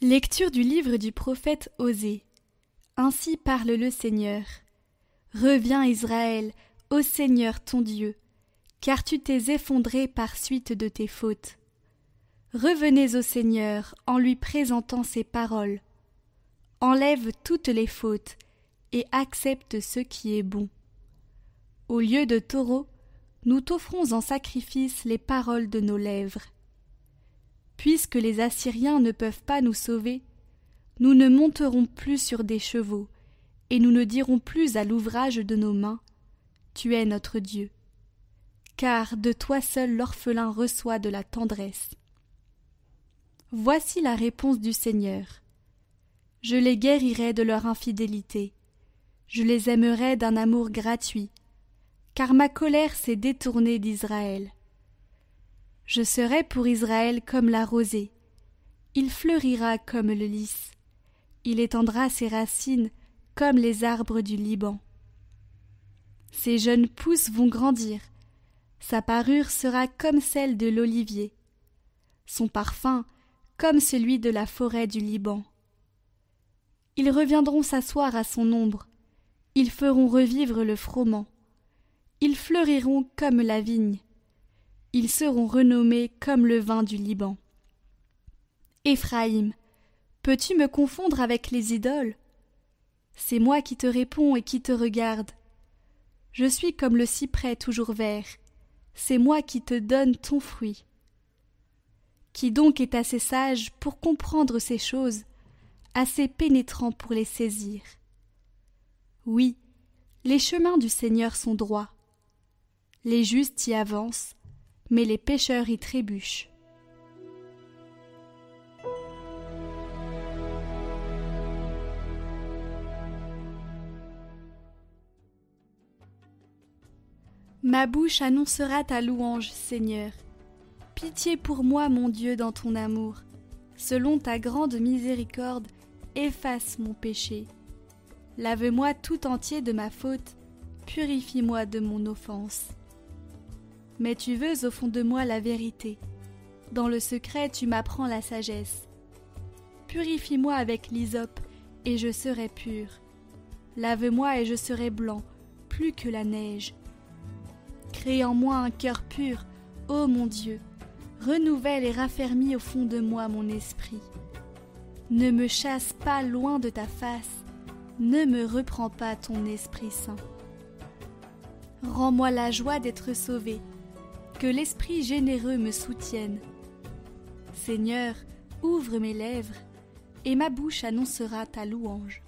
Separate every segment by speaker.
Speaker 1: Lecture du livre du prophète Osée. Ainsi parle le Seigneur. Reviens Israël, ô Seigneur ton Dieu, car tu t'es effondré par suite de tes fautes. Revenez au Seigneur en lui présentant ses paroles. Enlève toutes les fautes et accepte ce qui est bon. Au lieu de taureaux, nous t'offrons en sacrifice les paroles de nos lèvres. Puisque les Assyriens ne peuvent pas nous sauver, nous ne monterons plus sur des chevaux, et nous ne dirons plus à l'ouvrage de nos mains Tu es notre Dieu. Car de toi seul l'orphelin reçoit de la tendresse. Voici la réponse du Seigneur. Je les guérirai de leur infidélité, je les aimerai d'un amour gratuit, car ma colère s'est détournée d'Israël. Je serai pour Israël comme la rosée. Il fleurira comme le lys. Il étendra ses racines comme les arbres du Liban. Ses jeunes pousses vont grandir. Sa parure sera comme celle de l'olivier. Son parfum comme celui de la forêt du Liban. Ils reviendront s'asseoir à son ombre. Ils feront revivre le froment. Ils fleuriront comme la vigne ils seront renommés comme le vin du Liban. Éphraïm, peux-tu me confondre avec les idoles? C'est moi qui te réponds et qui te regarde. Je suis comme le cyprès toujours vert, c'est moi qui te donne ton fruit. Qui donc est assez sage pour comprendre ces choses, assez pénétrant pour les saisir? Oui, les chemins du Seigneur sont droits. Les justes y avancent, mais les pêcheurs y trébuchent. Ma bouche annoncera ta louange, Seigneur. Pitié pour moi, mon Dieu, dans ton amour. Selon ta grande miséricorde, efface mon péché. Lave-moi tout entier de ma faute, purifie-moi de mon offense. Mais tu veux au fond de moi la vérité. Dans le secret, tu m'apprends la sagesse. Purifie-moi avec l'hysope, et je serai pur. Lave-moi et je serai blanc, plus que la neige. Crée en moi un cœur pur, ô mon Dieu. Renouvelle et raffermis au fond de moi mon esprit. Ne me chasse pas loin de ta face, ne me reprends pas ton Esprit Saint. Rends-moi la joie d'être sauvé, que l'Esprit généreux me soutienne. Seigneur, ouvre mes lèvres, et ma bouche annoncera ta louange.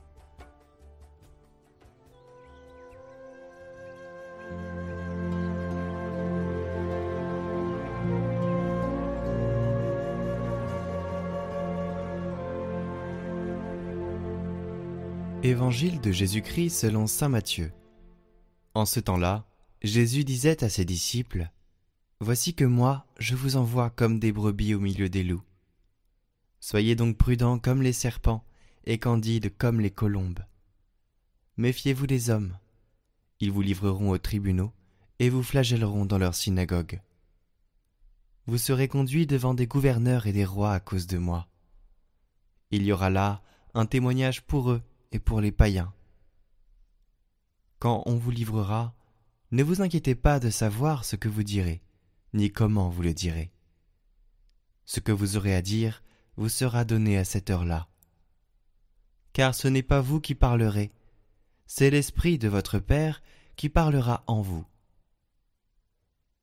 Speaker 2: Évangile de Jésus-Christ selon Saint Matthieu. En ce temps-là, Jésus disait à ses disciples Voici que moi, je vous envoie comme des brebis au milieu des loups. Soyez donc prudents comme les serpents et candides comme les colombes. Méfiez-vous des hommes. Ils vous livreront aux tribunaux et vous flagelleront dans leurs synagogues. Vous serez conduits devant des gouverneurs et des rois à cause de moi. Il y aura là un témoignage pour eux et pour les païens. Quand on vous livrera, ne vous inquiétez pas de savoir ce que vous direz ni comment vous le direz. Ce que vous aurez à dire vous sera donné à cette heure-là. Car ce n'est pas vous qui parlerez, c'est l'Esprit de votre Père qui parlera en vous.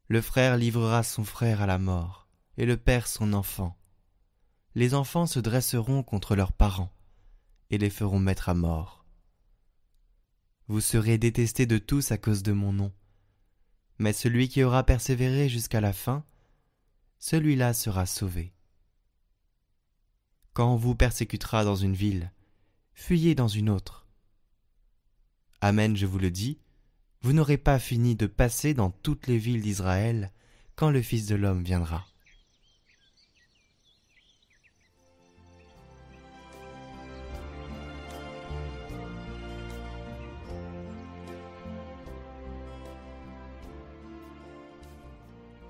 Speaker 2: Le frère livrera son frère à la mort, et le père son enfant. Les enfants se dresseront contre leurs parents, et les feront mettre à mort. Vous serez détestés de tous à cause de mon nom mais celui qui aura persévéré jusqu'à la fin, celui-là sera sauvé. Quand on vous persécutera dans une ville, fuyez dans une autre. Amen, je vous le dis, vous n'aurez pas fini de passer dans toutes les villes d'Israël quand le Fils de l'homme viendra.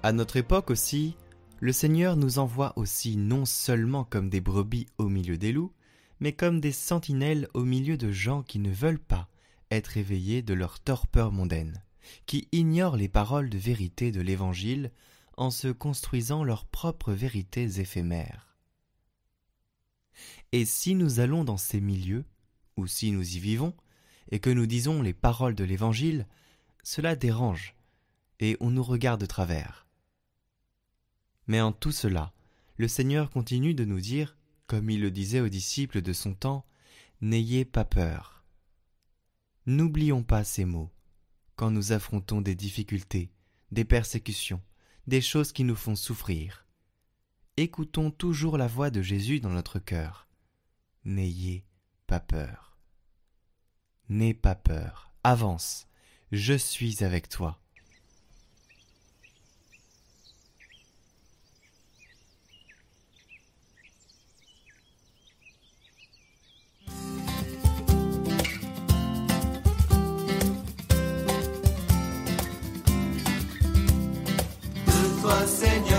Speaker 2: À notre époque aussi, le Seigneur nous envoie aussi non seulement comme des brebis au milieu des loups, mais comme des sentinelles au milieu de gens qui ne veulent pas être éveillés de leur torpeur mondaine, qui ignorent les paroles de vérité de l'Évangile en se construisant leurs propres vérités éphémères. Et si nous allons dans ces milieux, ou si nous y vivons, et que nous disons les paroles de l'Évangile, cela dérange, et on nous regarde de travers. Mais en tout cela, le Seigneur continue de nous dire, comme il le disait aux disciples de son temps, N'ayez pas peur. N'oublions pas ces mots quand nous affrontons des difficultés, des persécutions, des choses qui nous font souffrir. Écoutons toujours la voix de Jésus dans notre cœur. N'ayez pas peur. N'aie pas peur, avance, je suis avec toi. Señor.